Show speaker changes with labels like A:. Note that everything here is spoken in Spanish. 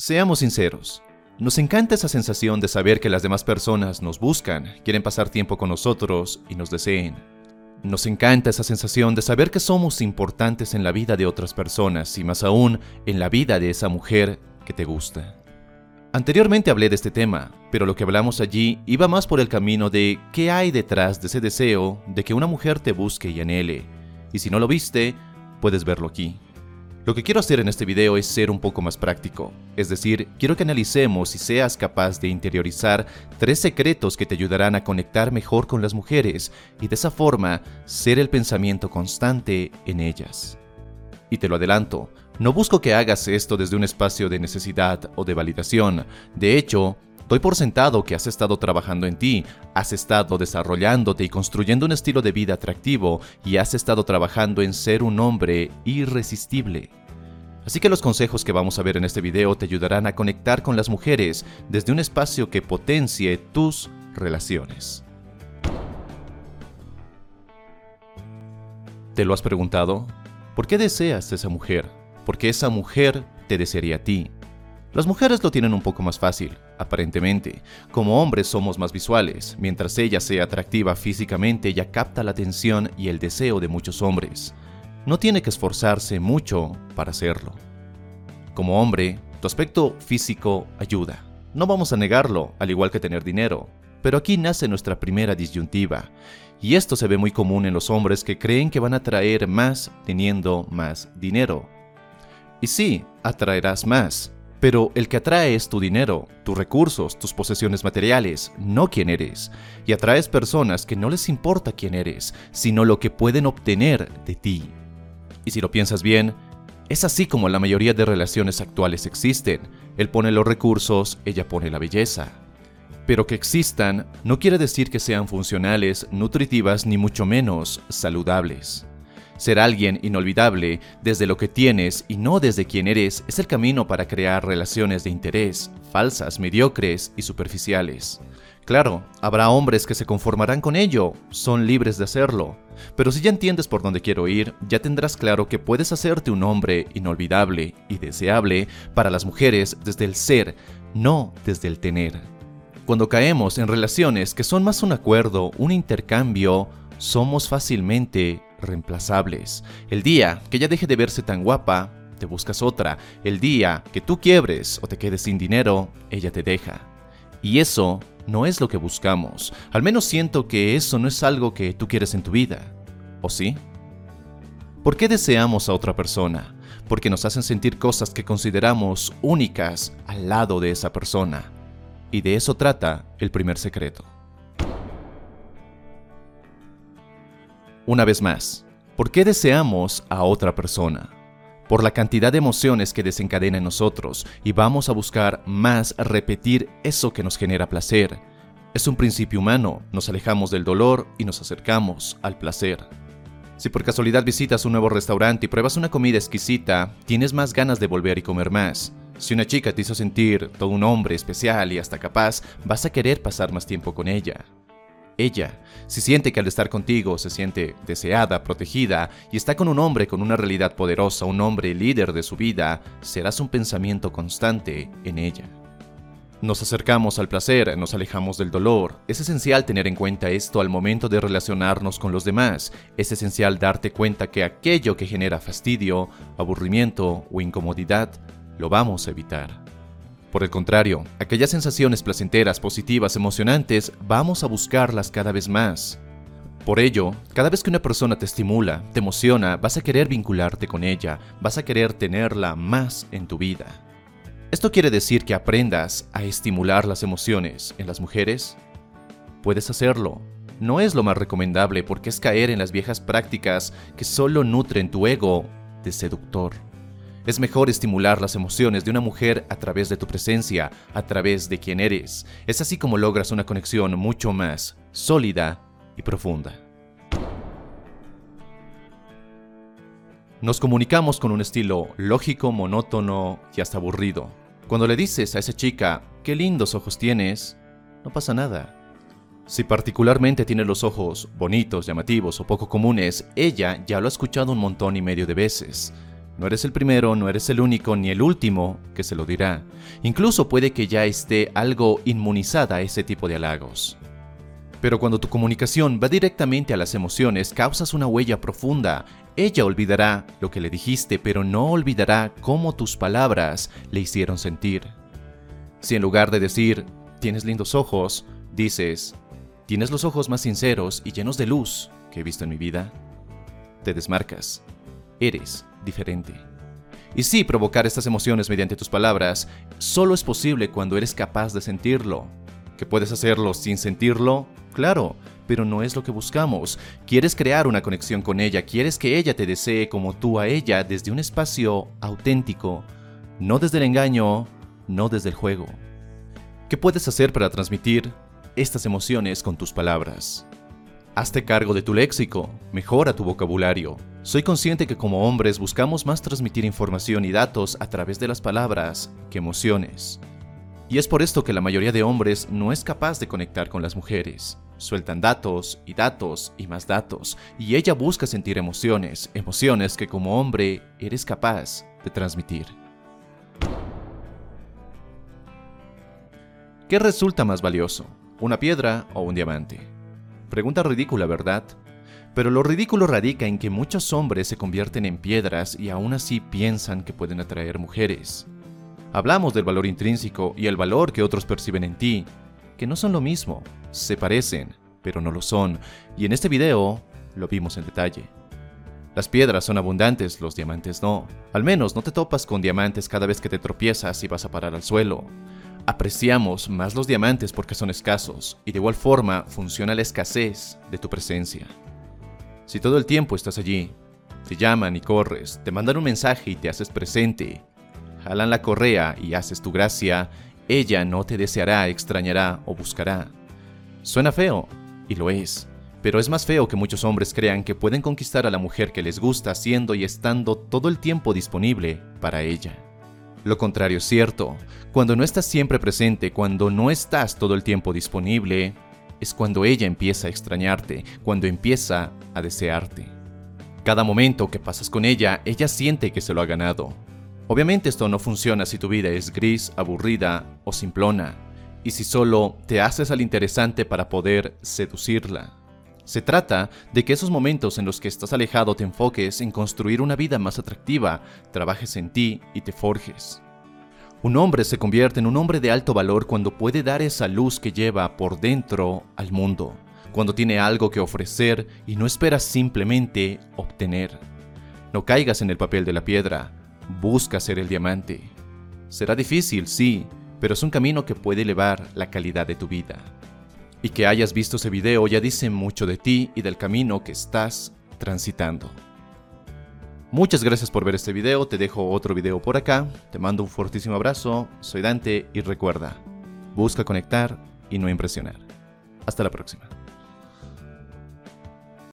A: Seamos sinceros, nos encanta esa sensación de saber que las demás personas nos buscan, quieren pasar tiempo con nosotros y nos deseen. Nos encanta esa sensación de saber que somos importantes en la vida de otras personas y más aún en la vida de esa mujer que te gusta. Anteriormente hablé de este tema, pero lo que hablamos allí iba más por el camino de qué hay detrás de ese deseo de que una mujer te busque y anhele. Y si no lo viste, puedes verlo aquí. Lo que quiero hacer en este video es ser un poco más práctico, es decir, quiero que analicemos y seas capaz de interiorizar tres secretos que te ayudarán a conectar mejor con las mujeres y de esa forma ser el pensamiento constante en ellas. Y te lo adelanto, no busco que hagas esto desde un espacio de necesidad o de validación, de hecho, Doy por sentado que has estado trabajando en ti, has estado desarrollándote y construyendo un estilo de vida atractivo y has estado trabajando en ser un hombre irresistible. Así que los consejos que vamos a ver en este video te ayudarán a conectar con las mujeres desde un espacio que potencie tus relaciones. ¿Te lo has preguntado? ¿Por qué deseas a esa mujer? ¿Por qué esa mujer te desearía a ti? Las mujeres lo tienen un poco más fácil, aparentemente. Como hombres somos más visuales, mientras ella sea atractiva físicamente, ella capta la atención y el deseo de muchos hombres. No tiene que esforzarse mucho para hacerlo. Como hombre, tu aspecto físico ayuda. No vamos a negarlo, al igual que tener dinero. Pero aquí nace nuestra primera disyuntiva. Y esto se ve muy común en los hombres que creen que van a traer más teniendo más dinero. Y sí, atraerás más, pero el que atrae es tu dinero, tus recursos, tus posesiones materiales, no quién eres. Y atraes personas que no les importa quién eres, sino lo que pueden obtener de ti. Y si lo piensas bien, es así como la mayoría de relaciones actuales existen. Él pone los recursos, ella pone la belleza. Pero que existan no quiere decir que sean funcionales, nutritivas ni mucho menos saludables. Ser alguien inolvidable desde lo que tienes y no desde quién eres es el camino para crear relaciones de interés, falsas, mediocres y superficiales. Claro, habrá hombres que se conformarán con ello, son libres de hacerlo, pero si ya entiendes por dónde quiero ir, ya tendrás claro que puedes hacerte un hombre inolvidable y deseable para las mujeres desde el ser, no desde el tener. Cuando caemos en relaciones que son más un acuerdo, un intercambio, somos fácilmente reemplazables. El día que ella deje de verse tan guapa, te buscas otra. El día que tú quiebres o te quedes sin dinero, ella te deja. Y eso no es lo que buscamos. Al menos siento que eso no es algo que tú quieres en tu vida. ¿O sí? ¿Por qué deseamos a otra persona? Porque nos hacen sentir cosas que consideramos únicas al lado de esa persona. Y de eso trata el primer secreto. Una vez más, ¿por qué deseamos a otra persona? Por la cantidad de emociones que desencadena en nosotros y vamos a buscar más repetir eso que nos genera placer. Es un principio humano, nos alejamos del dolor y nos acercamos al placer. Si por casualidad visitas un nuevo restaurante y pruebas una comida exquisita, tienes más ganas de volver y comer más. Si una chica te hizo sentir todo un hombre especial y hasta capaz, vas a querer pasar más tiempo con ella ella. Si siente que al estar contigo se siente deseada, protegida y está con un hombre con una realidad poderosa, un hombre líder de su vida, serás un pensamiento constante en ella. Nos acercamos al placer, nos alejamos del dolor. Es esencial tener en cuenta esto al momento de relacionarnos con los demás. Es esencial darte cuenta que aquello que genera fastidio, aburrimiento o incomodidad, lo vamos a evitar. Por el contrario, aquellas sensaciones placenteras, positivas, emocionantes, vamos a buscarlas cada vez más. Por ello, cada vez que una persona te estimula, te emociona, vas a querer vincularte con ella, vas a querer tenerla más en tu vida. ¿Esto quiere decir que aprendas a estimular las emociones en las mujeres? Puedes hacerlo. No es lo más recomendable porque es caer en las viejas prácticas que solo nutren tu ego de seductor. Es mejor estimular las emociones de una mujer a través de tu presencia, a través de quien eres. Es así como logras una conexión mucho más sólida y profunda. Nos comunicamos con un estilo lógico, monótono y hasta aburrido. Cuando le dices a esa chica, qué lindos ojos tienes, no pasa nada. Si particularmente tiene los ojos bonitos, llamativos o poco comunes, ella ya lo ha escuchado un montón y medio de veces. No eres el primero, no eres el único ni el último que se lo dirá. Incluso puede que ya esté algo inmunizada a ese tipo de halagos. Pero cuando tu comunicación va directamente a las emociones, causas una huella profunda. Ella olvidará lo que le dijiste, pero no olvidará cómo tus palabras le hicieron sentir. Si en lugar de decir, tienes lindos ojos, dices, tienes los ojos más sinceros y llenos de luz que he visto en mi vida, te desmarcas. Eres diferente. Y sí, provocar estas emociones mediante tus palabras solo es posible cuando eres capaz de sentirlo. ¿Que puedes hacerlo sin sentirlo? Claro, pero no es lo que buscamos. Quieres crear una conexión con ella, quieres que ella te desee como tú a ella desde un espacio auténtico, no desde el engaño, no desde el juego. ¿Qué puedes hacer para transmitir estas emociones con tus palabras? Hazte cargo de tu léxico, mejora tu vocabulario. Soy consciente que como hombres buscamos más transmitir información y datos a través de las palabras que emociones. Y es por esto que la mayoría de hombres no es capaz de conectar con las mujeres. Sueltan datos y datos y más datos, y ella busca sentir emociones, emociones que como hombre eres capaz de transmitir. ¿Qué resulta más valioso? ¿Una piedra o un diamante? Pregunta ridícula, ¿verdad? Pero lo ridículo radica en que muchos hombres se convierten en piedras y aún así piensan que pueden atraer mujeres. Hablamos del valor intrínseco y el valor que otros perciben en ti, que no son lo mismo, se parecen, pero no lo son, y en este video lo vimos en detalle. Las piedras son abundantes, los diamantes no. Al menos no te topas con diamantes cada vez que te tropiezas y vas a parar al suelo. Apreciamos más los diamantes porque son escasos, y de igual forma funciona la escasez de tu presencia. Si todo el tiempo estás allí, te llaman y corres, te mandan un mensaje y te haces presente, jalan la correa y haces tu gracia, ella no te deseará, extrañará o buscará. Suena feo, y lo es, pero es más feo que muchos hombres crean que pueden conquistar a la mujer que les gusta siendo y estando todo el tiempo disponible para ella. Lo contrario es cierto, cuando no estás siempre presente, cuando no estás todo el tiempo disponible, es cuando ella empieza a extrañarte, cuando empieza a desearte. Cada momento que pasas con ella, ella siente que se lo ha ganado. Obviamente esto no funciona si tu vida es gris, aburrida o simplona, y si solo te haces al interesante para poder seducirla. Se trata de que esos momentos en los que estás alejado te enfoques en construir una vida más atractiva, trabajes en ti y te forjes. Un hombre se convierte en un hombre de alto valor cuando puede dar esa luz que lleva por dentro al mundo, cuando tiene algo que ofrecer y no espera simplemente obtener. No caigas en el papel de la piedra, busca ser el diamante. Será difícil, sí, pero es un camino que puede elevar la calidad de tu vida. Y que hayas visto ese video ya dice mucho de ti y del camino que estás transitando. Muchas gracias por ver este video, te dejo otro video por acá, te mando un fortísimo abrazo, soy Dante y recuerda, busca conectar y no impresionar. Hasta la próxima.